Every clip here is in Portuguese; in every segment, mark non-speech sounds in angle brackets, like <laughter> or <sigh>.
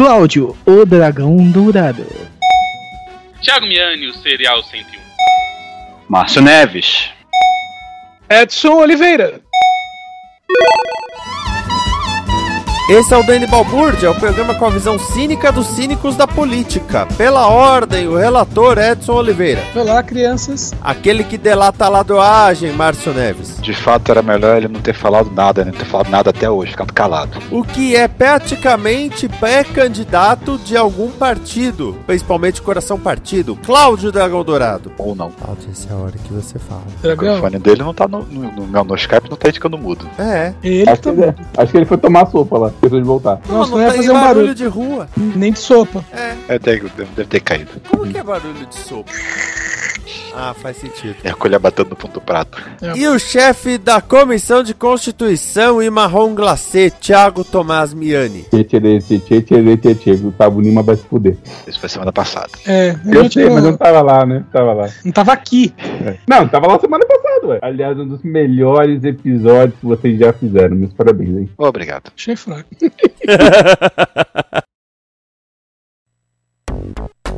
Cláudio, o dragão dourado. Thiago Miani, o Serial 101. Márcio Neves. Edson Oliveira. Esse é o Dani Balbúrdia, o programa com a visão cínica dos cínicos da política. Pela ordem, o relator Edson Oliveira. Olá, crianças. Aquele que delata a ladoagem, Márcio Neves. De fato, era melhor ele não ter falado nada, né? não ter falado nada até hoje, ficado calado. O que é praticamente pré-candidato de algum partido, principalmente Coração Partido, Cláudio Dragão Dourado. Ou não. Cláudio, essa é a hora que você fala. O microfone dele não tá no, no, no meu no Skype, não tá indicando mudo. É. Ele Acho que, também. é. Acho que ele foi tomar sopa lá, esqueceu de voltar. Nossa, não, não ia fazer um barulho, barulho. de rua. Nem de sopa. É. É, deve, deve ter caído. Como que é barulho de sopa? Ah, faz sentido. É a colher batendo no do prato. E o chefe da Comissão de Constituição e Marrom Glacê, Thiago Tomás Miani. Tchê, tchê, tchê, tchê, tchê, tchê, tchê. Gustavo Lima vai se fuder. Isso foi semana passada. É, Eu gente sei, não, mas eu não tava lá, né? Tava lá. não tava aqui. Não, tava lá semana passada, ué. Aliás, um dos melhores episódios que vocês já fizeram. Meus parabéns, hein? Obrigado. Achei fraco. <laughs>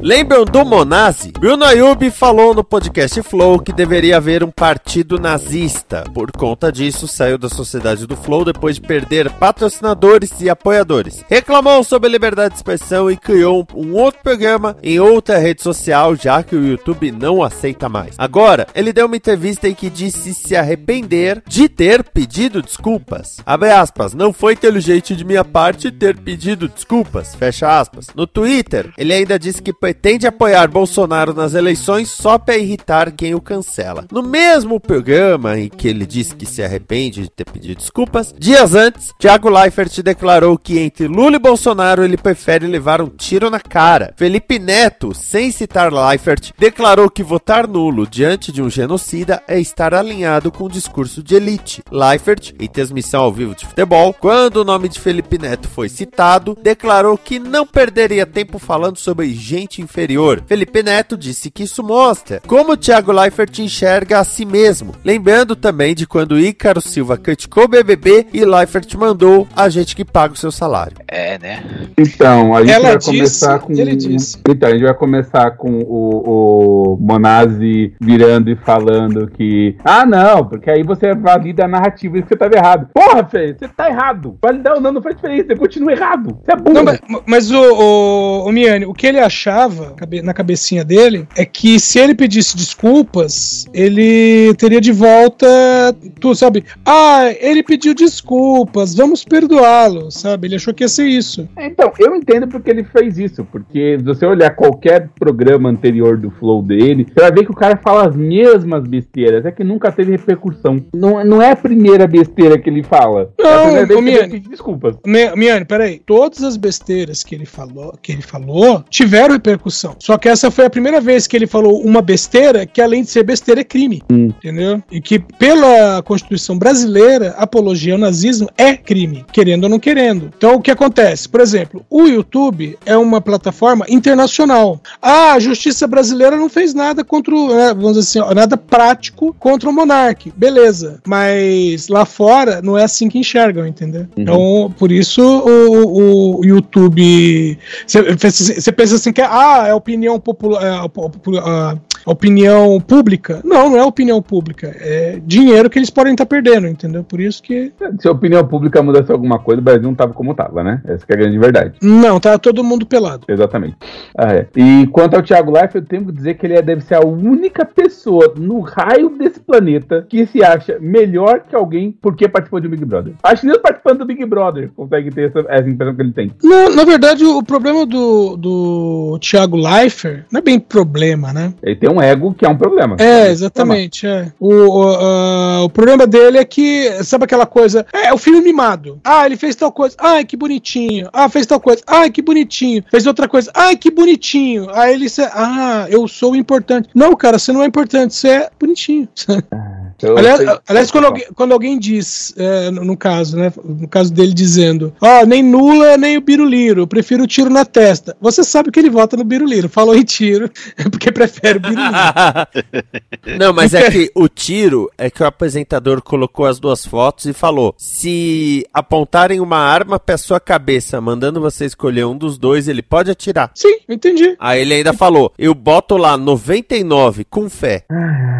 Lembram do Monazzi? Bruno Ayub falou no podcast Flow que deveria haver um partido nazista. Por conta disso, saiu da sociedade do Flow depois de perder patrocinadores e apoiadores. Reclamou sobre liberdade de expressão e criou um outro programa em outra rede social, já que o YouTube não aceita mais. Agora, ele deu uma entrevista em que disse se arrepender de ter pedido desculpas. Abre aspas, não foi inteligente de minha parte ter pedido desculpas. Fecha aspas. No Twitter, ele ainda disse que pretende apoiar Bolsonaro nas eleições só para irritar quem o cancela. No mesmo programa em que ele disse que se arrepende de ter pedido desculpas, dias antes, Thiago Leifert declarou que entre Lula e Bolsonaro ele prefere levar um tiro na cara. Felipe Neto, sem citar Leifert, declarou que votar nulo diante de um genocida é estar alinhado com o discurso de elite. Leifert, em transmissão ao vivo de futebol, quando o nome de Felipe Neto foi citado, declarou que não perderia tempo falando sobre gente inferior. Felipe Neto disse que isso mostra como Thiago Leifert enxerga a si mesmo. Lembrando também de quando Ícaro Silva criticou o BBB e Leifert mandou a gente que paga o seu salário. É, né? Então, a gente Ela vai disse, começar com. ele disse. Então, a gente vai começar com o, o Monazzi virando e falando que. Ah, não, porque aí você valida a narrativa e você tava errado. Porra, Fê, você tá errado. Validar ou não não faz diferença, você continua errado. Você é burro. Não, mas, mas o, o, o Miane, o que ele achava na cabecinha dele é que se ele pedisse desculpas, ele teria de volta, tu sabe? Ah, ele pediu desculpas, vamos perdoá-lo, sabe? Ele achou que ia ser isso. Então, eu entendo porque ele fez isso, porque se você olhar qualquer programa anterior do Flow dele, você vai ver que o cara fala as mesmas besteiras, é que nunca teve repercussão. Não, não é a primeira besteira que ele fala. é Não, ele Miane. desculpas. Mi- Miane, peraí. Todas as besteiras que ele falou, que ele falou tiveram repercussão. Repercussão. Só que essa foi a primeira vez que ele falou uma besteira que, além de ser besteira, é crime. Entendeu? E que, pela Constituição brasileira, apologia ao nazismo é crime, querendo ou não querendo. Então, o que acontece? Por exemplo, o YouTube é uma plataforma internacional. Ah, a justiça brasileira não fez nada contra o, né, vamos dizer assim, nada prático contra o monarca. Beleza. Mas lá fora não é assim que enxergam, entendeu? Então, por isso o, o YouTube. Você pensa assim que ah, é opinião popular. É, a- a- a opinião pública. Não, não é opinião pública. É dinheiro que eles podem estar perdendo, entendeu? Por isso que. Se a opinião pública mudasse alguma coisa, o Brasil não tava como tava, né? Essa que é a grande verdade. Não, tá todo mundo pelado. Exatamente. Ah, é. E quanto ao Thiago Life, eu tenho que dizer que ele é- deve ser a única pessoa no raio desse planeta que se acha melhor que alguém porque participou de um Big Brother. Acho que nem participando do Big Brother consegue ter essa, essa impressão que ele tem. Na, na verdade, o problema do, do Thiago Leifert não é bem problema, né? Ele tem um ego que é um problema. É, exatamente. É. O, o, ah, o problema dele é que, sabe aquela coisa? É, o filho mimado. Ah, ele fez tal coisa. Ai, que bonitinho. Ah, fez tal coisa. Ai, que bonitinho. Fez outra coisa. Ai, que bonitinho. Aí ele. Ah, eu sou importante. Não, cara, você não é importante. Você é bonitinho. <laughs> Eu aliás, sei- aliás, quando, alguém, quando alguém diz, é, no, no caso, né? No caso dele dizendo, ó, nem Nula, nem o Biruliro, eu prefiro o tiro na testa. Você sabe que ele vota no Biruliro. Falou em tiro, <laughs> é porque prefere o Biruliro. <laughs> Não, mas é que o tiro é que o apresentador colocou as duas fotos e falou: se apontarem uma arma pra sua cabeça, mandando você escolher um dos dois, ele pode atirar. Sim, entendi. Aí ele ainda falou: eu boto lá 99 com fé.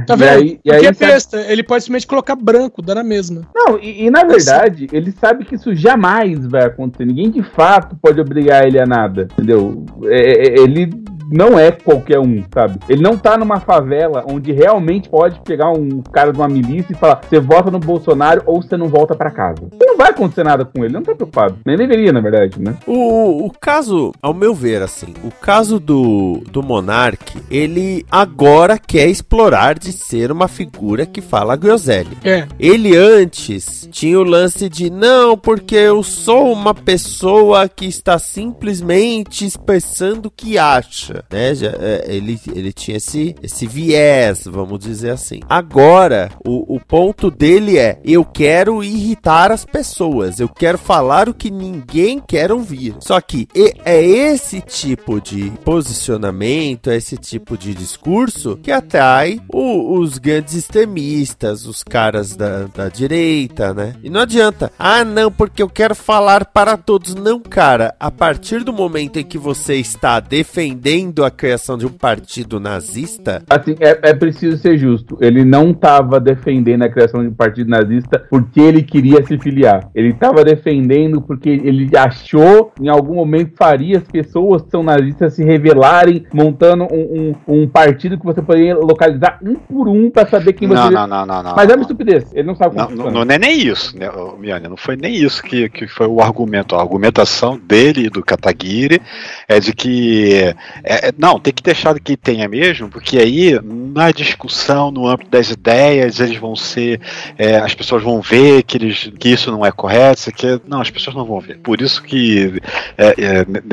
Tá E vendo? aí- e Porque aí é besta. Ele pode simplesmente colocar branco, dá na mesma. Não, e, e na verdade, ele sabe que isso jamais vai acontecer. Ninguém de fato pode obrigar ele a nada, entendeu? É- é- ele não é qualquer um, sabe? Ele não tá numa favela onde realmente pode pegar um cara de uma milícia e falar: você vota no Bolsonaro ou você não volta pra casa. Não vai acontecer nada com ele, ele não tá preocupado. Nem deveria, na verdade, né? O, o caso, ao meu ver, assim, o caso do, do Monark, ele agora quer explorar de ser uma figura que fala groselha. É. Ele antes tinha o lance de não, porque eu sou uma pessoa que está simplesmente expressando o que acha, né? Já, é, ele, ele tinha esse, esse viés, vamos dizer assim. Agora, o, o ponto dele é: eu quero irritar as pessoas, eu quero falar o que ninguém quer ouvir. Só que é esse tipo de posicionamento, é esse tipo de discurso que atrai o- os grandes extremistas, os caras da, da direita, né? E não adianta. Ah, não, porque eu quero falar para todos. Não, cara. A partir do momento em que você está defendendo a criação de um partido nazista, Assim, é, é preciso ser justo. Ele não tava defendendo a criação de um partido nazista porque ele queria se filiar. Ele tava defendendo porque ele achou, em algum momento, faria as pessoas que são nazistas se revelarem, montando um, um- um partido que você poderia localizar um por um pra saber quem Não, você. não, não, não, não. Mas é uma estupidez. Ele não sabe como Não, não, não é nem isso, né, Miane? Não foi nem isso que, que foi o argumento. A argumentação dele e do Kataguiri é de que. É- é- não, tem que deixar que tenha mesmo, porque aí, na discussão, no âmbito das ideias, eles vão ser. é, as pessoas vão ver que, eles, que isso não é correto, isso aqui. é- Não, as pessoas não vão ver. Por isso que, é,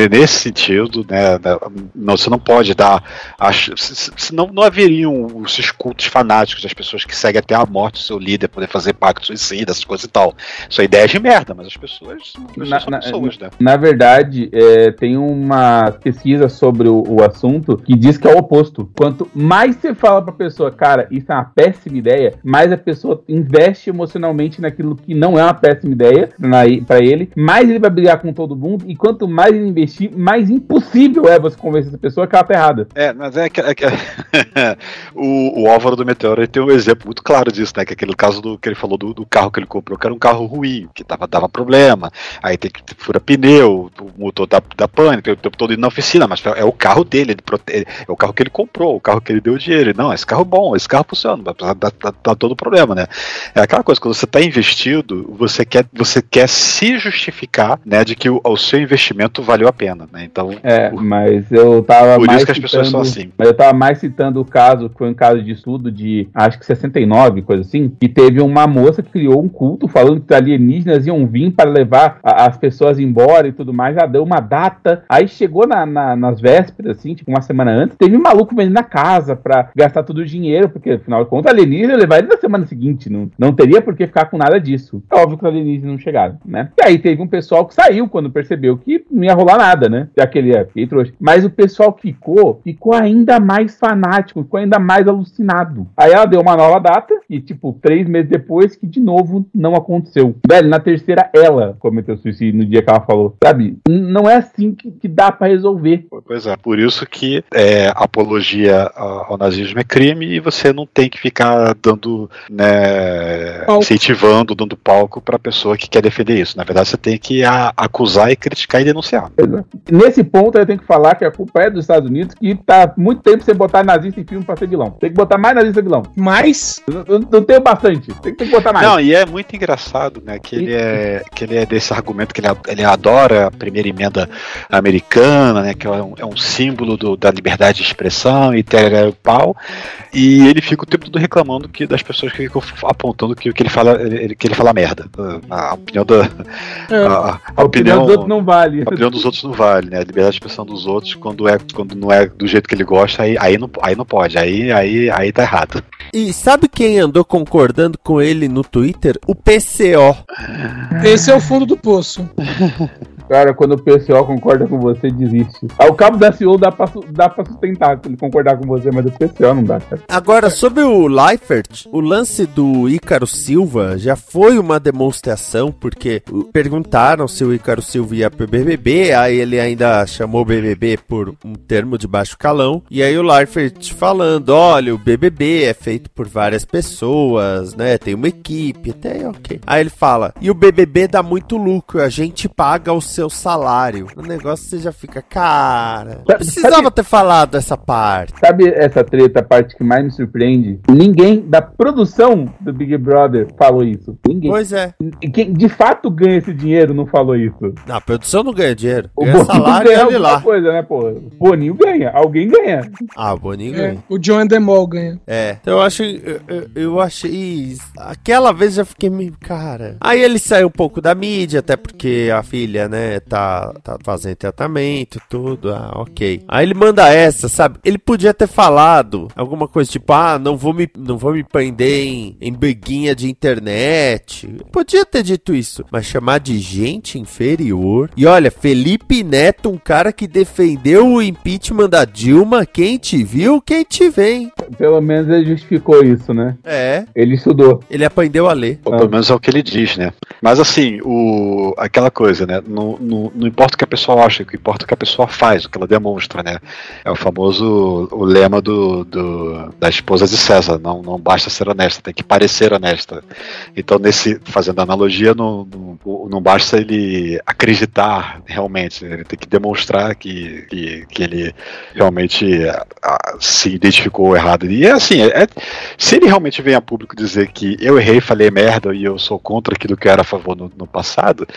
é, nesse sentido, né, da- não, você não pode dar. Senão não haveriam esses cultos fanáticos das pessoas que seguem até a morte do seu líder, poder fazer pacto suicida, essas coisas e tal. Isso é ideia de merda, mas as pessoas, as pessoas Na, são na- pessoas, né? na verdade, tem uma pesquisa sobre o, o assunto que diz que é o oposto. Quanto mais você fala pra pessoa, cara, isso é uma péssima ideia, mais a pessoa investe emocionalmente naquilo que não é uma péssima ideia na, pra ele, mais ele vai brigar com todo mundo, e quanto mais ele investir, mais impossível é você convencer essa pessoa que ela tá errada. É, mas é que. é que- <laughs> o, o Álvaro do Meteoro tem um exemplo muito claro disso, né? Que é aquele caso do que ele falou do, do carro que ele comprou, que era um carro ruim, que tava, dava problema. Aí tem que fura pneu, o motor dá, tem o tempo todo indo na oficina, mas é o carro dele, ele prote- é o carro que ele comprou, o carro que ele deu dinheiro. Ele, Não, esse carro é bom, esse carro funciona, dá, dá- dá todo o problema, né? É aquela coisa, quando você está investido, você quer, você quer se justificar, né, de que o, o seu investimento valeu a pena, né? Então, É, mas eu tava Por isso mais que as pessoas são assim. Mas eu tava mais citando o caso, que foi um caso de estudo de, acho que 69, coisa assim, que teve uma moça que criou um culto falando que alienígenas iam vir para levar a- as pessoas embora e tudo mais. Ela deu uma data, aí chegou na- na- nas vésperas assim, tipo uma semana antes, teve um maluco vendendo a casa pra gastar todo o dinheiro, porque afinal de contas, alienígena levar ele na semana seguinte, não, não teria por que ficar com nada disso. É óbvio que os alienígenas não chegaram, né? E aí teve um pessoal que saiu quando percebeu que não ia rolar nada, né? Já que ele é trouxa. Mas o pessoal que ficou, ficou ainda mais fanático, ficou ainda mais alucinado. Aí ela deu uma nova data, e tipo, três meses depois, que de novo não aconteceu. Velho, na terceira, ela cometeu suicídio no dia que ela falou. Sabe? Não é assim que, que dá para resolver. Pois é, por isso que é, apologia ao nazismo é crime e você não tem que ficar dando, né, Palco. incentivando, dando palco pra pessoa que quer defender isso. Na verdade, você tem que a- acusar e criticar e denunciar. Nesse ponto, eu tenho que falar que a culpa é dos Estados Unidos, que tá muito tempo sem botar nazista em filme pra ser vilão. Tem que botar mais nazista vilão. Mais? Não, tenho bastante. Tem, tem que botar mais. Não, e é muito engraçado, né? Que ele é, que ele é desse argumento que ele, a- ele adora a primeira emenda americana, né? Que é um, é um símbolo do- da liberdade de expressão e tereré o pau. E ele fica o tempo todo reclamando que, das pessoas que ficam apontando que, que ele fala ele- que ele fala merda. A, a opinião da. É. A, a A opinião dos outros não vale. A opinião dos outros não vale, né? A liberdade de expressão dos outros, quando, é, quando não é do jeito que ele gosta, aí, aí, não, aí não pode, aí, aí, aí tá errado. E sabe quem andou concordando com ele no Twitter? O PCO. Esse é o fundo do poço. <laughs> Cara, quando o PCO concorda com você, desiste. Ao cabo da CEO dá pra, dá pra sustentar ele concordar com você, mas o PCO não dá, cara. Agora, sobre o Leifert, o lance do Ícaro Silva já foi uma demonstração, porque perguntaram se o Ícaro Silva ia pro BBB, aí ele ainda chamou o BBB por um termo de baixo calão, e aí o Leifert falando, olha, o BBB é feito por várias pessoas, né, tem uma equipe, até ok. Aí ele fala, e o BBB dá muito lucro, a gente paga o seu salário. O negócio você já fica, cara, não precisava ter falado essa parte. Sabe essa treta, a parte que mais me surpreende? Ninguém da produção do Big Brother falou isso. Ninguém. Pois é. E Quem de fato ganha esse dinheiro não falou isso. Não, a produção não ganha dinheiro. O Boninho salário ganha e lá. coisa, né, pô? O Boninho ganha, alguém ganha. Ah, o Boninho É, ganha. o John Endemol ganha. É. Então eu acho. Eu, eu- eu achei. Aquela vez eu fiquei meio. Cara. Aí ele saiu um pouco da mídia, até porque a filha, né, tá, tá fazendo tratamento e tudo. Ah, ok. Aí ele manda essa, sabe? Ele podia ter falado alguma coisa tipo, ah, não vou me, não vou me prender em, em briguinha de internet. Podia ter dito isso. Mas chamar de gente inferior. E olha, Felipe Neto, um cara que defendeu o impeachment da Dilma. Quem te viu, quem te vem. Pelo menos ele justificou isso, né? É. Ele estudou. Ele aprendeu a ler. Ou pelo menos é o que ele diz, né? Mas assim, o, aquela coisa, né? Não, não, não importa o que a pessoa acha, o que importa é o que a pessoa faz, o que ela demonstra, né? É o famoso o lema do, do- da esposa de César, não, não basta ser honesta, tem que parecer honesta. Então, nesse, fazendo analogia, não, não, não basta ele acreditar realmente, ele tem que demonstrar que, que, que ele realmente ah, se identificou errado. E é assim, é- é- se ele realmente vem a público dizer que eu errei, falei merda e eu sou contra aquilo que eu era a favor no, no passado,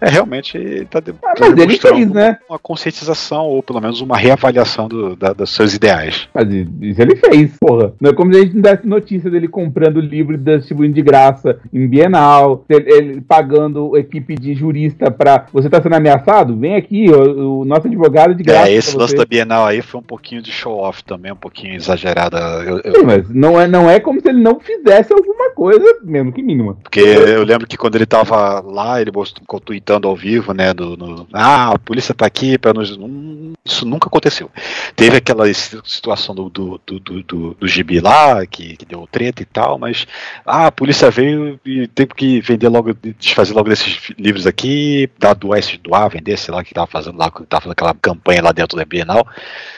é realmente ele tá, de, tá mas ele fez, né? uma conscientização ou pelo menos uma reavaliação do, da- dos seus ideais. Mas isso ele fez, porra. Não é como se a gente não desse notícia dele comprando livro e distribuindo de graça em Bienal, ele, ele pagando equipe de jurista pra. Você tá sendo ameaçado? Vem aqui, o, o nosso advogado de graça. É, esse lance da Bienal aí foi um pouquinho de show-off também, um pouquinho exagerada. Eu- eu- Sim, mas não é, não é como se ele não fizesse alguma coisa, mesmo que mínima. Porque eu lembro que quando ele tava lá, ele ficou tweetando ao vivo, né? Do, no- ah, a polícia tá aqui para nos. Isso nunca aconteceu. Teve aquela situação do, do, do, do, do, gibi lá, que, que deu treta e tal, mas ah, a polícia veio e teve que vender logo, desfazer logo desses livros aqui, dar, doar esses vender, sei lá que tava fazendo lá, que tava fazendo aquela campanha lá dentro da Bienal.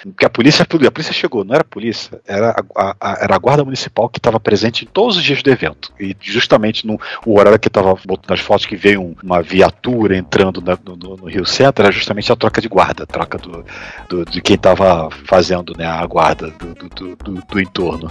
Porque a polícia, a polícia chegou, não era a polícia, era a, a- era a guarda municipal que estava presente em todos os dias do evento. E justamente no o horário que estava botando as fotos que veio um- uma viatura entrando na- no, no- no Rio Centro, era justamente a troca de guarda, a troca do, do- de quem estava fazendo né, a guarda do, do, do, do, do entorno.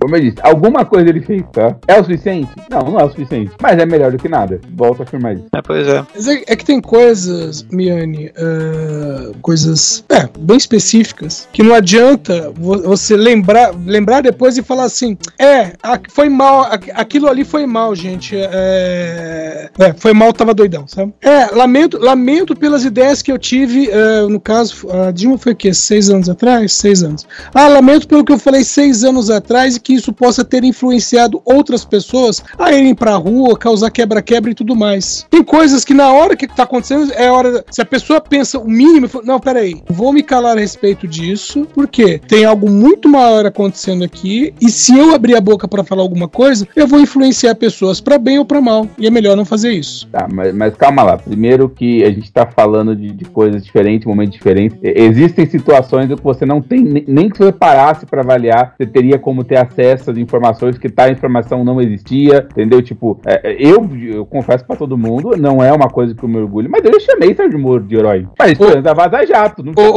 Como eu disse, alguma coisa ele fez, tá? É o suficiente? Não, não é o suficiente. Mas é melhor do que nada. Volto a afirmar isso. É, pois é. Mas é, é que tem coisas, Miane, ah, coisas é, bem específicas, que não adianta vo- você lembrar, lembrar depois e falar assim: é, foi mal, aquilo ali foi mal, gente. É, é, foi mal, tava doidão, sabe? É, lamento, lamento pelas ideias que eu tive, é, no caso, a Dilma foi o quê? Seis anos atrás? Seis anos. Ah, lamento pelo que eu falei seis anos atrás e que isso possa ter influenciado outras pessoas a irem pra rua, causar quebra-quebra e tudo mais. Tem coisas que na hora que tá acontecendo, é hora. Se a pessoa pensa o mínimo, fala, não, peraí, vou me calar a respeito disso, porque tem algo muito maior acontecendo aqui, e se eu abrir a boca pra falar alguma coisa, eu vou influenciar pessoas pra bem ou pra mal. E é melhor não fazer isso. Tá, mas, mas calma lá. Primeiro que a gente tá falando de, de coisas diferentes, momentos diferentes. Existem situações em que você não tem, nem- que você parasse pra avaliar, você teria como ter acesso às informações, que tal informação não existia, entendeu? Tipo, é, é, eu, eu confesso pra todo mundo, não é uma coisa que eu me orgulho, mas eu chamei Sérgio Moro de herói. Mas foi da Vaza Jato, não tinha Ô,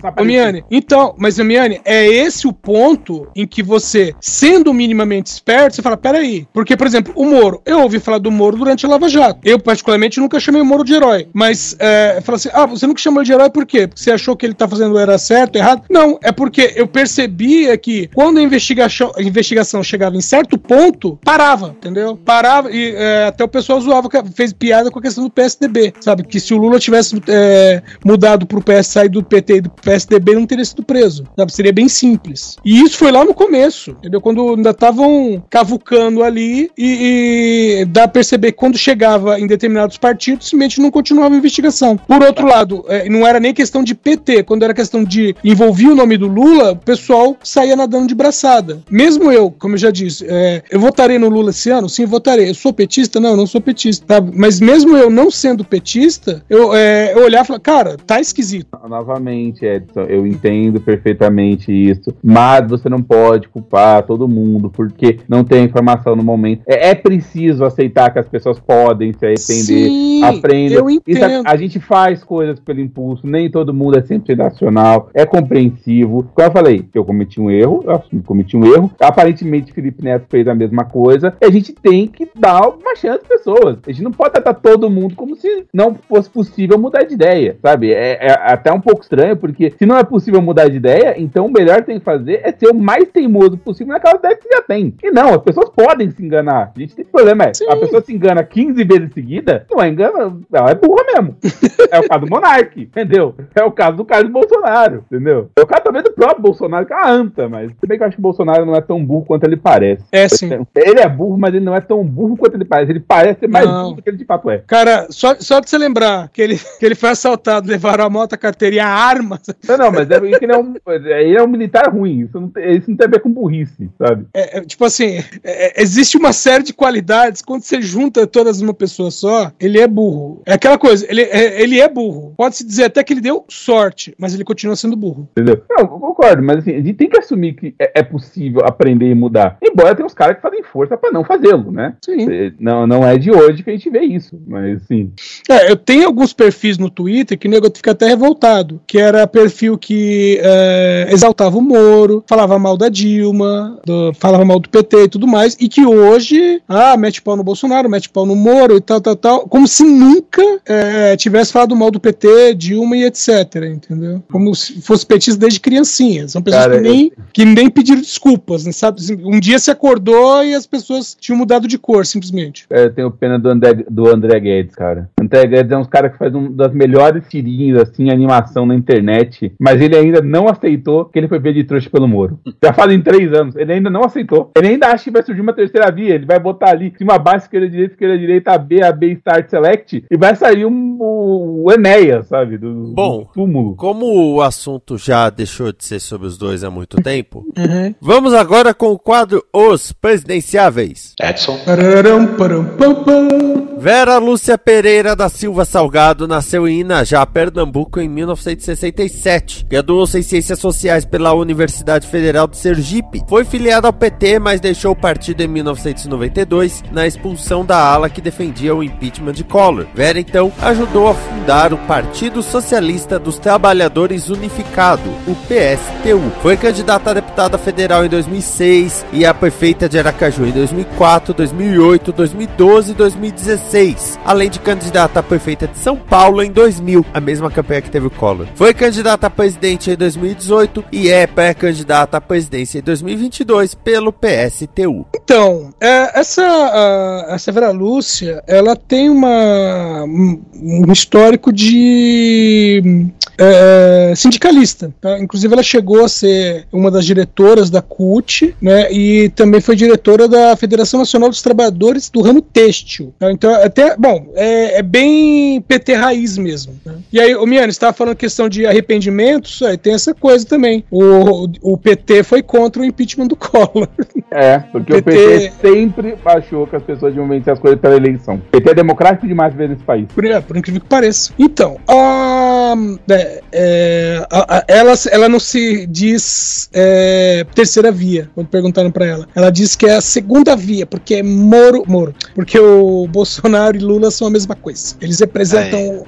só ô, Miane, então, mas Miane, é esse o ponto em que você, sendo minimamente esperto, você fala, peraí. Porque, por exemplo, o Moro, eu ouvi falar do Moro durante a Lava Jato. Eu, particularmente, nunca chamei o Moro de herói. Mas, é, fala assim, ah, você nunca chamou de herói por quê? Porque você achou que ele tá fazendo era certo, errado? Não, é porque eu percebia que quando a investigação, a investigação chegava em certo ponto, parava, entendeu? Parava e é, até o pessoal zoava, fez piada com a questão do PSDB, sabe? Que se o Lula tivesse é, mudado pro PS, saído do PT e do PSDB, não teria sido preso, sabe? Seria bem simples. E isso foi lá no começo, entendeu? Quando ainda estavam cavucando ali e, e dá pra perceber que quando chegava em determinados partidos, simplesmente não continuava a investigação. Por outro lado, é, não era nem questão de PT, quando era questão de envolver o nome do Lula, o pessoal saía nadando de braçada. Mesmo eu, como eu já disse, é, eu votarei no Lula esse ano? Sim, votarei. Eu sou petista? Não, eu não sou petista. sabe? Mas mesmo eu não sendo petista, eu, é, eu olhar e falar, cara, tá esquisito. Novamente, Edson, eu entendo perfeitamente isso, mas você não pode culpar todo mundo porque não tem informação no momento. É, é preciso aceitar que as pessoas podem se arrepender, Sim, aprendam. eu Isso a, a gente faz coisas pelo impulso, nem todo mundo é sempre racional, é compreensivo. Como eu falei, eu cometi um erro, eu assumi que cometi um erro. Aparentemente, Felipe Neto fez a mesma coisa. E a gente tem que dar uma chance às pessoas. A gente não pode tratar todo mundo como se não fosse possível mudar de ideia, sabe? É, é até um pouco estranho, porque se não é possível mudar de ideia, então o melhor que tem que fazer é ser o mais teimoso possível naquela ideia que já tem. E não, as pessoas podem se enganar. A gente tem problema, é, a pessoa se engana 15 vezes seguida, não é engana, ela é burra mesmo. é o caso do Monark, entendeu? É o caso do Carlos Bolsonaro, entendeu? É o caso também do próprio Bolsonaro, que é uma anta, mas se bem que eu acho que o Bolsonaro não é tão burro quanto ele parece. É sim. Ele é burro, mas ele não é tão burro quanto ele parece. Ele parece ser mais Não. burro do que ele de fato é. Cara, só, só de você lembrar que ele, que ele foi assaltado, levaram a moto, a carteira e a arma. Não, não, mas é ele é um, ele é um militar ruim. Isso não, tem, isso não tem a ver com burrice, sabe? É, é, tipo assim, é, é, existe uma série de qualidades. Quando você junta todas numa pessoa só, ele é burro. É aquela coisa, ele é, ele é burro. Pode-se dizer até que ele deu sorte, mas ele continua sendo burro. Entendeu? Não, eu concordo, mas assim, a gente tem que assumir que é, é possível aprender e mudar. Embora tenha uns caras que fazem força pra não fazê-lo, né? Sim. É, Não, não é de hoje que a gente vê isso, mas sim. É, eu tenho alguns perfis no Twitter que o nego fica até revoltado. Que era perfil que é, exaltava o Moro, falava mal da Dilma, do- falava mal do PT e tudo mais, e que hoje, ah, mete pau no Bolsonaro, mete pau no Moro e tal, tal, tal, como se nunca é, tivesse falado mal do PT, Dilma e etc, entendeu? Como se fosse petista desde criancinha. São pessoas Cara, que, nem, que nem pediram desculpas, né, sabe? Um dia se acordou e as pessoas tinham mudado de cor, simplesmente. É, Eu tenho pena do André, do André Guedes, cara. O André Guedes é um cara que faz uma das melhores tirinhas, assim, animação na internet, mas ele ainda não aceitou que ele foi ver de trouxa pelo Moro. <laughs> Já fazem três anos, ele ainda não aceitou. Ele ainda acha que vai surgir uma terceira via, ele vai botar ali cima, baixo, esquerda, direita, esquerda, direita, A, B, A, B, Start, Select, e vai sair um, o, o Enéas, sabe, do, Bom, do túmulo. Como o assunto já deixou de ser sobre os dois há muito tempo, <laughs> Uhum. vamos agora com o quadro Os Presidenciáveis. Edson. Pararam, param, pam, pam. Vera Lúcia Pereira da Silva Salgado nasceu em Inajá, Pernambuco, em 1967. Graduou-se em Ciências Sociais pela Universidade Federal de Sergipe. Foi filiada ao PT, mas deixou o partido em 1992 na expulsão da ala que defendia o impeachment de Collor. Vera, então, ajudou a fundar o Partido Socialista dos Trabalhadores Unificado, o PSTU. Foi candidata a deputada federal em 2006 e a prefeita de Aracaju em 2004, 2008, 2012 e 2016, além de candidata a prefeita de São Paulo em 2000, a mesma campanha que teve o Collor. Foi candidata a presidente em 2018 e é pré-candidata à presidência em 2022 pelo PSTU. Então, é, essa, a, Vera Lúcia, ela tem uma, um histórico de é, sindicalista. Tá? Inclusive, ela chegou a ser uma das diretoras da CUT, né? E também foi diretora da Federação Nacional dos Trabalhadores do ramo têxtil. Tá? Então, até, bom, é, é, bem PT raiz mesmo. Né? E aí, o Miane, estava falando questão de arrependimentos, aí tem essa coisa também. O, o PT foi contra o impeachment do Collor. É, porque o PT, o PT sempre achou que as pessoas iam vencer as coisas pela eleição. O PT é democrático demais ver nesse país. Por, é, por incrível que pareça. Então, a, é, é, a, a, ela, ela não se diz é, terceira via, quando perguntaram para ela. Ela diz que é a segunda via, porque é Moro, Moro. Porque o Bolsonaro e Lula são a mesma coisa. Eles representam,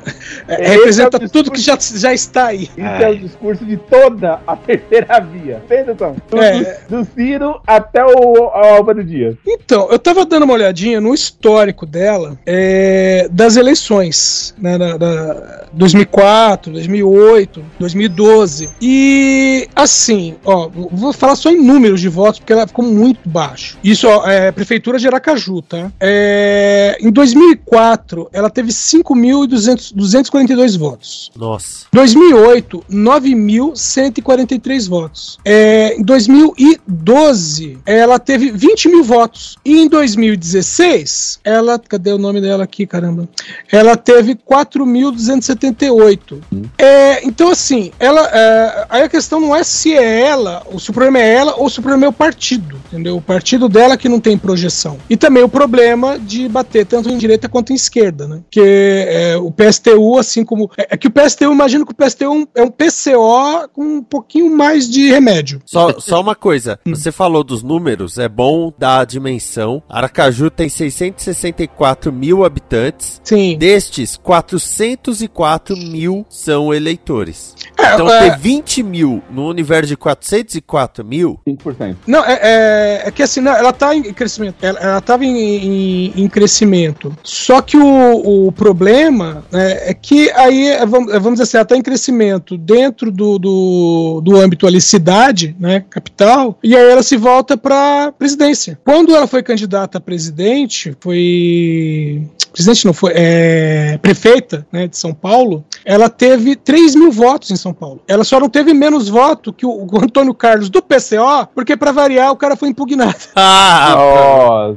é, representam é tudo que já, já está aí. Isso é o discurso de toda a terceira via. Pensa, do, é. do Ciro até o Álvaro Dias. Então, eu tava dando uma olhadinha no histórico dela é, das eleições, né, da, da 2004, 2008, 2012. E assim, ó, vou falar só em números de votos, porque ela ficou muito baixo. Isso, ó, é Prefeitura de Aracaju, tá? É, em 2004, ela teve 5.242 votos. Nossa. 2008, 9.143 votos. É, em 2012, ela teve 20 mil votos. E em 2016, ela. Cadê o nome dela aqui, caramba? Ela teve 4.278. Hum. É, então, assim, ela. É, aí a questão não é se é ela, ou se o problema é ela, ou se o problema é o partido. Entendeu? O partido dela que não tem projeção. E também o problema de bater tanto em direita quanto em esquerda, né? Que é, o PSTU, assim como. É, é, que o PSTU, imagino que o PSTU é um PCO com um pouquinho mais de remédio. Só, só uma coisa, você falou dos números, é bom dar a dimensão. Aracaju tem 664 mil habitantes. Sim. Destes, 404 mil são eleitores. É, então, é... ter 20 mil no universo de 404 mil. 5%. Não, é, é, é que assim, não, ela tá em crescimento. Ela, estava em, em, em, crescimento. Só que o, o problema né, é que aí, é, vamos, vamos dizer assim, ela está em crescimento dentro do, do, do âmbito ali, cidade, né, capital, e aí ela se volta para presidência. Quando ela foi candidata a presidente, foi. Presidente não foi. É, prefeita né, de São Paulo, ela teve 3 mil votos em São Paulo. Ela só não teve menos voto que o, o Antônio Carlos do PCO, porque para variar o cara foi impugnado. <laughs> Ah,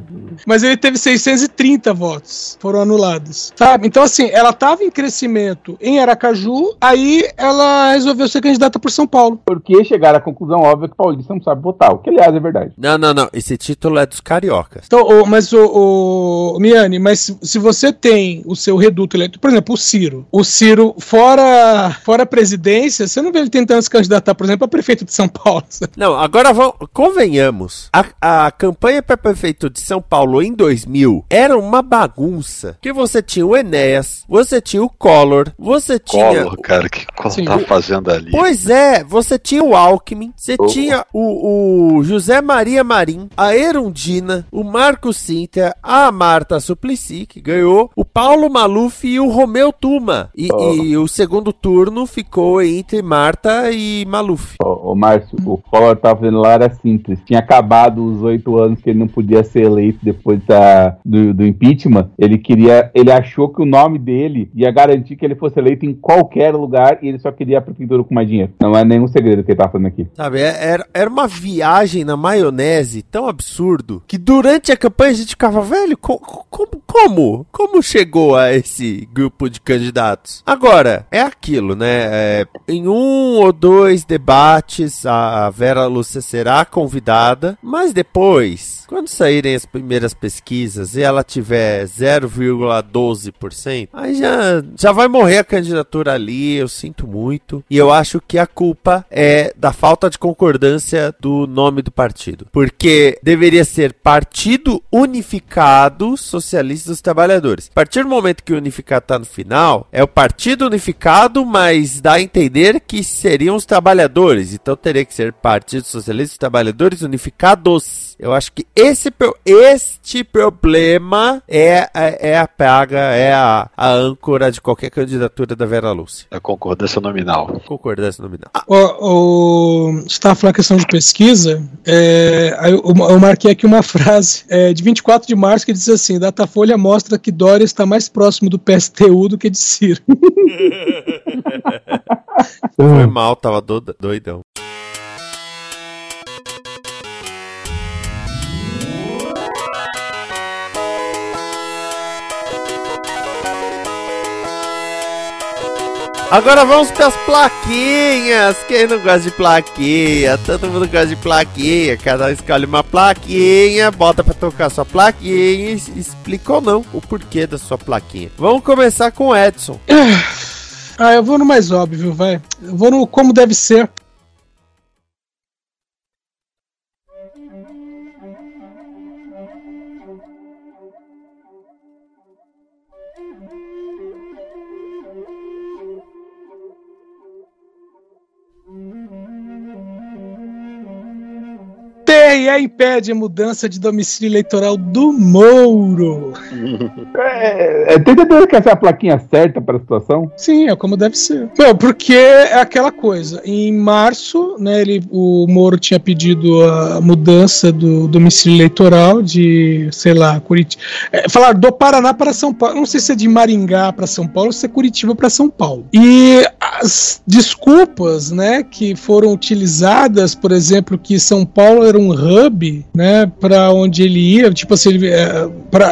Mas ele teve 630 votos, foram anulados. Sabe? Então, assim, ela estava em crescimento em Aracaju, aí ela resolveu ser candidata por São Paulo. Porque chegaram à conclusão óbvia que o paulista não sabe votar, o que aliás é verdade. Não, não, não. Esse título é dos cariocas. Então, oh, mas o oh, oh, Miane, mas se, se você tem o seu reduto eleitoral, por exemplo, o Ciro. O Ciro, fora, fora a presidência, você não vê ele tentando se candidatar, por exemplo, a prefeito de São Paulo. <laughs> Não, agora vamos, convenhamos. A, a campanha para prefeito de São Paulo em 2000 era uma bagunça. Que você tinha o Enéas, você tinha o Collor, você tinha. Collor, cara, que Collor tá fazendo ali? Pois é, você tinha o Alckmin, você oh. tinha o, o José Maria Marim, a Erundina, o Marco Sintra, a Marta Suplicy, que ganhou, o Paulo Maluf e o Romeu Tuma. E, oh. e o segundo turno ficou entre Marta e Maluf. Ô, oh, Márcio, o Collor tava fazendo lá era simples. Tinha acabado os oito anos que ele não podia ser eleito depois da, do, do impeachment. Ele queria, ele achou que o nome dele ia garantir que ele fosse eleito em qualquer lugar e ele só queria a prefeitura com mais dinheiro. Não é nenhum segredo que ele tá fazendo aqui. Sabe, é, era, era uma viagem na maionese tão absurdo que durante a campanha a gente ficava, velho, co como? Como chegou a esse grupo de candidatos? Agora, é aquilo, né? É, em um ou dois debates, a Vera Lúcia será convidada, mas depois, quando saírem as primeiras pesquisas e ela tiver 0,12%, aí já, já vai morrer a candidatura ali, eu sinto muito. E eu acho que a culpa é da falta de concordância do nome do partido. Porque deveria ser Partido Unificado Socialista dos Trabalhadores. A partir do momento que o unificado está no final, é o Partido Unificado, mas dá a entender que seriam os trabalhadores. Então teria que ser Partido Socialista dos Trabalhadores Unificados. Eu acho que esse, este problema é, é, é a praga, é a, a âncora de qualquer candidatura da Vera Lúcia. A concordância nominal. Concordância nominal. O, o, você estava falando a questão de pesquisa, é, eu, eu, marquei aqui uma <laughs> frase é, de 24 de março que diz assim: Datafolha mostra que Dória está mais próximo do PSTU do que de Ciro. <laughs> <laughs> Foi mal, tava doidão. Agora vamos para as plaquinhas. Quem não gosta de plaquinha? Todo mundo gosta de plaquinha. Cada um escolhe uma plaquinha, bota para tocar sua plaquinha e explica ou não o porquê da sua plaquinha. Vamos começar com o Edson. Ah, eu vou no mais óbvio, vai. Eu vou no como deve ser. TRE impede a mudança de domicílio eleitoral do Mouro. <laughs> É, é, entendendo que essa é a plaquinha certa para a situação? Sim, é como deve ser. Não, porque é aquela coisa. Em março, né, ele, o Moro tinha pedido a mudança do domicílio eleitoral de, sei lá, Curitiba. É, falar do Paraná para São Paulo. Não sei se é de Maringá para São Paulo ou se é Curitiba para São Paulo. E as desculpas, né, que foram utilizadas, por exemplo, que São Paulo era um hub, né, para onde ele ia, tipo assim, é,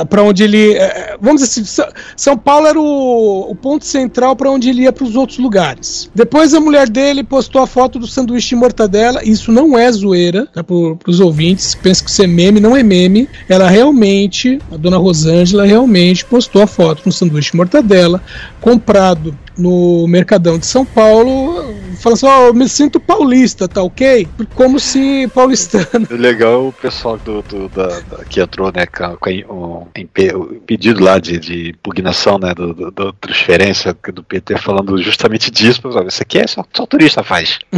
para onde ele, é, vamos dizer assim, São Paulo era o, o ponto central para onde ele ia para os outros lugares. Depois a mulher dele postou a foto do sanduíche de mortadela, isso não é zoeira, tá, para os ouvintes, pensa que isso é meme, não é meme, ela realmente, a dona Rosângela realmente postou a foto do sanduíche de mortadela comprado no Mercadão de São Paulo, fala assim: Ó, oh, eu me sinto paulista, tá ok? Como se paulistano. Legal o pessoal do, do da, da, que entrou, né, com, com o pedido lá de, de impugnação, né, do, do, do, transferência do PT, falando justamente disso. Isso aqui é só, só turista faz. <laughs>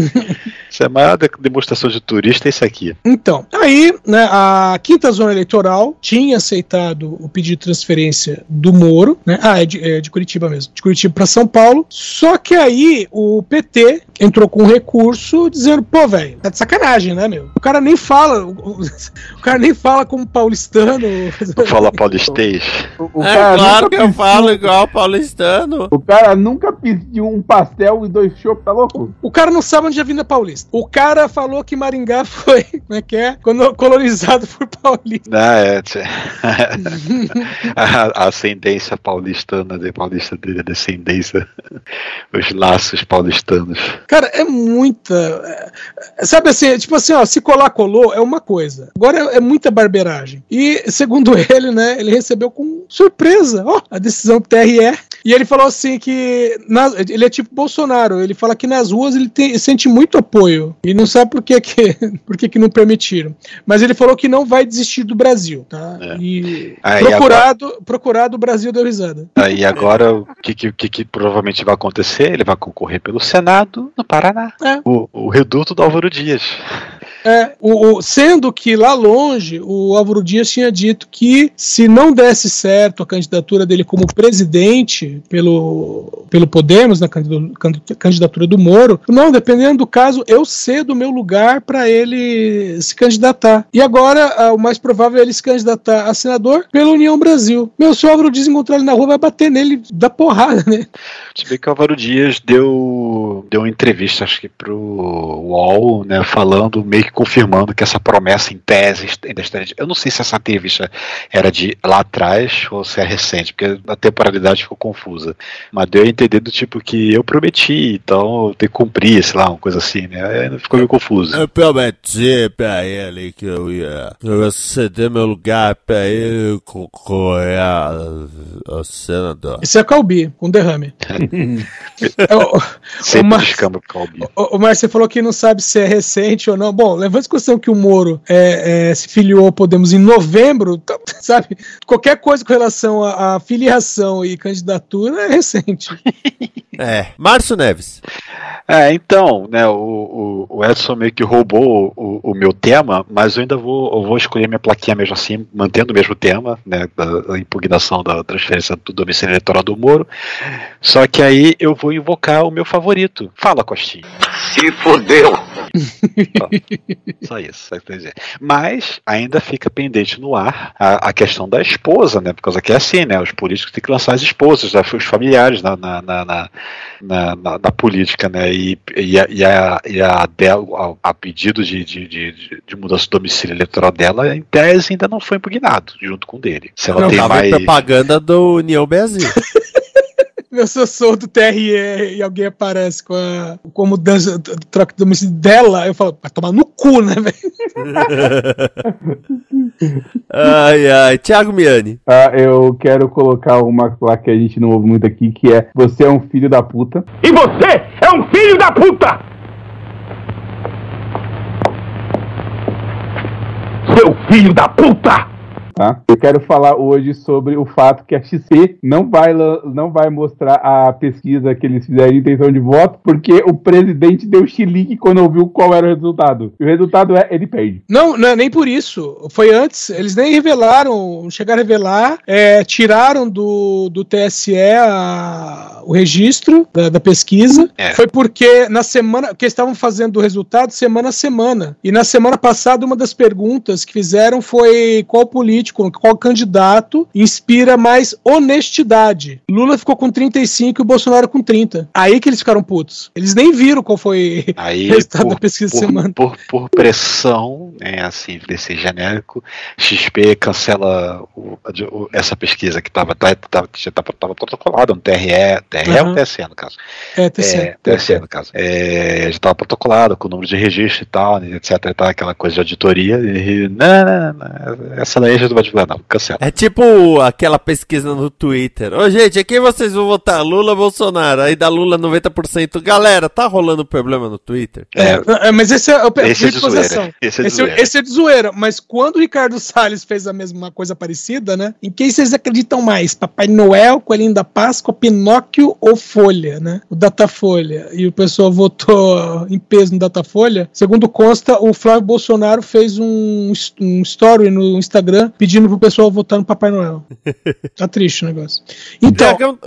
isso é a maior demonstração de turista, é isso aqui. Então, aí, né, a quinta zona eleitoral tinha aceitado o pedido de transferência do Moro, né? Ah, é de, é de Curitiba mesmo, de Curitiba para São Paulo. Só que aí o PT entrou com um recurso dizendo, pô, velho, tá de sacanagem, né, meu? O cara nem fala, o, o cara nem fala como paulistano. Fala paulistês. O, o é, claro que eu falo igual paulistano. O cara nunca pediu um pastel e dois chopos, tá louco? O cara não sabe onde é vinda paulista. O cara falou que Maringá <laughs> foi, como é que é? Colonizado por paulista. Ah, é. <laughs> a, a ascendência paulistana, de paulista dele, a descendência, os laços paulistanos. Cara, é muita. É, sabe assim, tipo assim, ó, se colar, colou é uma coisa. Agora é, é muita barbeiragem. E, segundo <laughs> ele, né, ele recebeu com surpresa, ó, a decisão do TRE. E ele falou assim que. Na, ele é tipo Bolsonaro, ele fala que nas ruas ele, tem, sente muito apoio. E não sabe por que, que, <laughs> por que, que não permitiram. Mas ele falou que não vai desistir do Brasil, tá? É. E Aí, procurado, agora... procurado, o Brasil deu risada. E agora, o que, que, que provavelmente vai acontecer? Ele vai concorrer pelo Senado no Paraná. É. O, o reduto do Álvaro Dias. É, o, o, sendo que lá longe o Álvaro Dias tinha dito que se não desse certo a candidatura dele como presidente pelo, pelo Podemos, na candidatura do Moro, não, dependendo do caso, eu cedo o meu lugar para ele se candidatar. E agora o mais provável é ele se candidatar a senador pela União Brasil. Meu, se o Álvaro Dias encontrar ele na rua, vai bater nele da porrada, né? Se bem que o Álvaro Dias deu, deu uma entrevista, acho que pro UOL, né, falando meio que confirmando que essa promessa em tese ainda estaria. Eu não sei se essa entrevista era de lá atrás ou se é recente, porque a temporalidade ficou confusa. Mas deu a entender do tipo que eu prometi, então eu tenho que cumprir, sei lá, uma coisa assim, né? Aí ficou meio confuso. Eu prometi pra ele que eu ia, eu ia ceder meu lugar pra ele concorrer ao senador. Esse é Calbi, com derrame. <laughs> É, o, Calbi. o, o Márcio falou que não sabe se é recente ou não. Bom, levando em discussão que o Moro é, é, se filiou ao Podemos em novembro, tá- <laughs> sabe? Qualquer coisa com relação à, à filiação e candidatura é recente. É. Márcio Neves. É, então, né, o, o, Edson meio que roubou o, o meu tema, mas eu ainda vou, eu vou escolher minha plaquinha mesmo assim, mantendo o mesmo tema, né, da, da impugnação da transferência do domicílio eleitoral do Moro. Só que aí eu vou invocar o meu favorito. Fala, Costinha. Se fodeu. <laughs> Só isso, só isso. Mas ainda fica pendente no ar a, a questão da esposa, né? Por causa que é assim, né? Os políticos têm que lançar as esposas, né, os familiares na, na, na, na, na- na política, né? E, e, a, e, a, e a, dela, a, a pedido de, de, de, de- mudança do domicílio eleitoral dela, em tese, ainda não foi impugnado, junto com o dele. Se ela Não, tem mais. propaganda do União Brasil. <laughs> Eu sou do TRE e alguém aparece com a, com a mudança, t- troca de domicílio dela, eu falo, vai tomar no cu, né, velho? <laughs> ai, ai. Thiago Miani. Ah, eu quero colocar uma placa que a gente não ouve muito aqui, que é Você é um filho da puta. E você é um filho da puta! Seu filho da puta! Tá? Eu quero falar hoje sobre o fato que a XP não vai, não vai mostrar a pesquisa que eles fizeram de intenção de voto, porque o presidente deu chilique quando ouviu qual era o resultado. E o resultado é ele perde. Não, não é nem por isso. Foi antes. Eles nem revelaram, não chegaram a revelar. é, tiraram do, do TSE a- o registro da, da pesquisa. É. Foi porque na semana. que eles estavam fazendo o resultado semana a semana. E na semana passada, uma das perguntas que fizeram foi qual político, qual candidato inspira mais honestidade. Lula ficou com 35 e o Bolsonaro com 30. Aí que eles ficaram putos. Eles nem viram qual foi <laughs> Aí, o resultado por, da pesquisa por, semana. por, por pressão, né, assim, desse genérico, XP cancela o- o- essa pesquisa que estava tava, tava, tava, tava protocolada no TRE, TRE Aham. ou TSE no caso? É, TSE. É, TSE no caso. É, já estava protocolado com o número de registro e tal, né, etc, e tal, aquela coisa de auditoria, e não, não, não, essa daí a gente não vai divulgar não, cancela. É tipo aquela pesquisa no Twitter. Ô, gente, aqui vocês vão votar Lula Bolsonaro? Aí dá Lula 90%. Galera, tá rolando problema no Twitter? É, mas esse é o Esse é de zoeira. Esse é de Esse, zoeira. esse é de zoeira. Mas quando o Ricardo Salles fez a mesma coisa parecida, né? Em quem vocês acreditam mais? Papai Noel, Coelhinho da Páscoa, Pinóquio ou Folha, né? O Datafolha. E o pessoal votou em peso no Datafolha. Segundo consta, o Flávio Bolsonaro fez um, um story no Instagram pedindo pro pessoal votar no Papai Noel. Tá triste o negócio. Então, Dragão-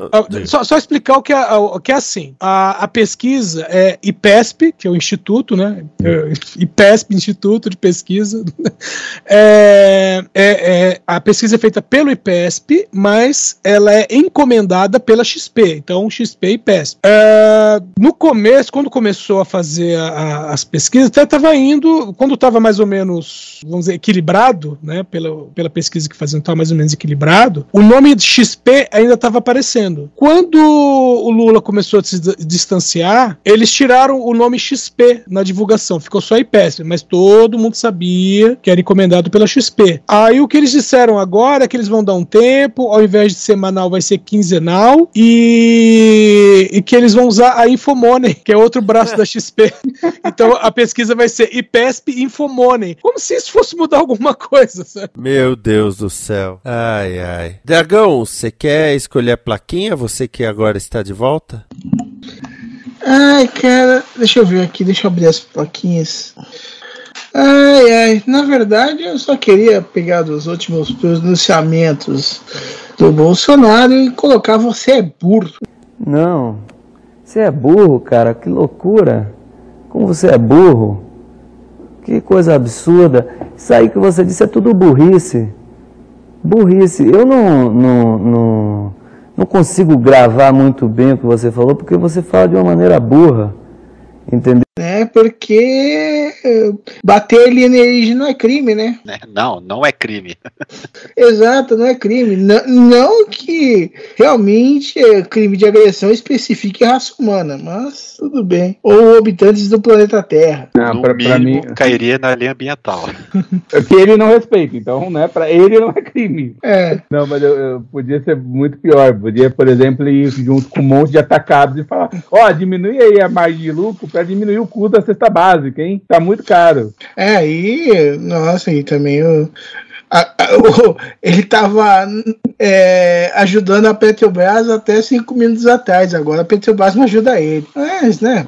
só, só explicar o que é, o que é assim. A, a pesquisa é IPESP, que é o Instituto, né? É, IPESP, Instituto de Pesquisa. <laughs> É, é- é- a pesquisa é feita pelo IPESP, mas ela é encomendada pela XP. Então, XP e IPESP. É, no começo, quando começou a fazer a- a- as pesquisas, até estava indo, quando estava mais ou menos, vamos dizer, equilibrado, né? Pela, pela pesquisa que faziam, estava mais ou menos equilibrado, o nome de XP ainda estava aparecendo. Quando o Lula começou a se dis- distanciar, eles tiraram o nome XP na divulgação, ficou só IPESP, mas todo mundo sabia que era encomendado pela XP. Aí o que eles disseram agora é que eles vão dar um tempo, ao invés de semanal vai ser quinzenal e, e que eles vão usar a Infomoney, que é outro braço da XP. <laughs> Então a pesquisa vai ser IPESP Infomoney. Como se isso fosse mudar alguma coisa, sabe? Meu Deus do céu. Ai, ai. Dragão, você quer escolher a plaquinha? Você que agora está de volta? Ai, cara, deixa eu ver aqui, deixa eu abrir as plaquinhas. Ai, ai, na verdade eu só queria pegar dos últimos pronunciamentos do Bolsonaro e colocar você é burro. Não, você é burro, cara, que loucura. Como você é burro. Que coisa absurda. Isso aí que você disse é tudo burrice. Burrice. Eu não, não, não, não consigo gravar muito bem o que você falou, porque você fala de uma maneira burra. Entendeu? né? Porque eh, bater alienígena não é crime, né? Não, não é crime. <laughs> Exato, não é crime. Não, não que realmente é crime de agressão especifique a raça humana, mas tudo bem. Ou habitantes do planeta Terra. Não, no pra, pra mim, cairia na lei ambiental. <laughs> é que ele não respeita, então, né? Pra ele não é crime. É. Não, mas eu, eu- podia ser muito pior. Podia, por exemplo, ir junto com um monte de atacados e falar: ó, diminui aí a margem de lucro pra diminuir o custo da cesta básica, hein? Tá muito caro. É, aí, nossa, e também o, a- a- <laughs> o- ele tava é, ajudando a Petrobras até cinco minutos atrás. Agora a Petrobras não ajuda ele. Mas, né?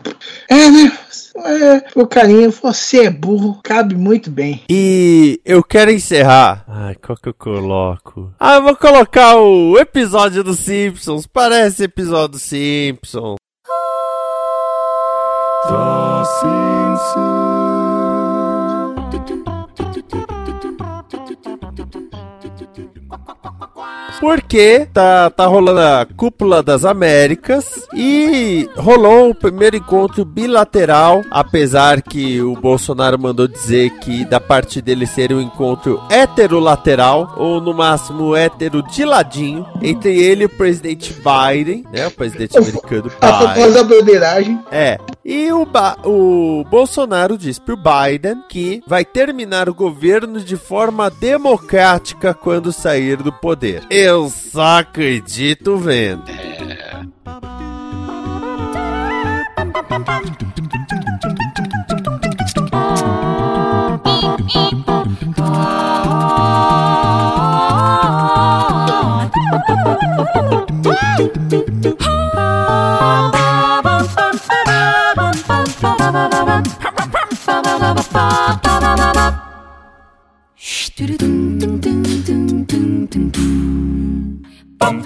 É, né? É, o carinho, você é burro, cabe muito bem. E eu quero encerrar. Ai, qual que eu coloco? Ah, eu vou colocar o episódio dos Simpsons. Parece episódio dos Simpsons. Porque tá, tá rolando a Cúpula das Américas e rolou o primeiro encontro bilateral, apesar que o Bolsonaro mandou dizer que da parte dele seria um encontro heterolateral, ou no máximo hetero de ladinho, entre ele e o presidente Biden, né? O presidente <laughs> americano A propósito Biden. da bandeiragem. É. E o, Ba- o Bolsonaro disse pro Biden que vai terminar o governo de forma democrática quando sair do poder. Eu só acredito vendo.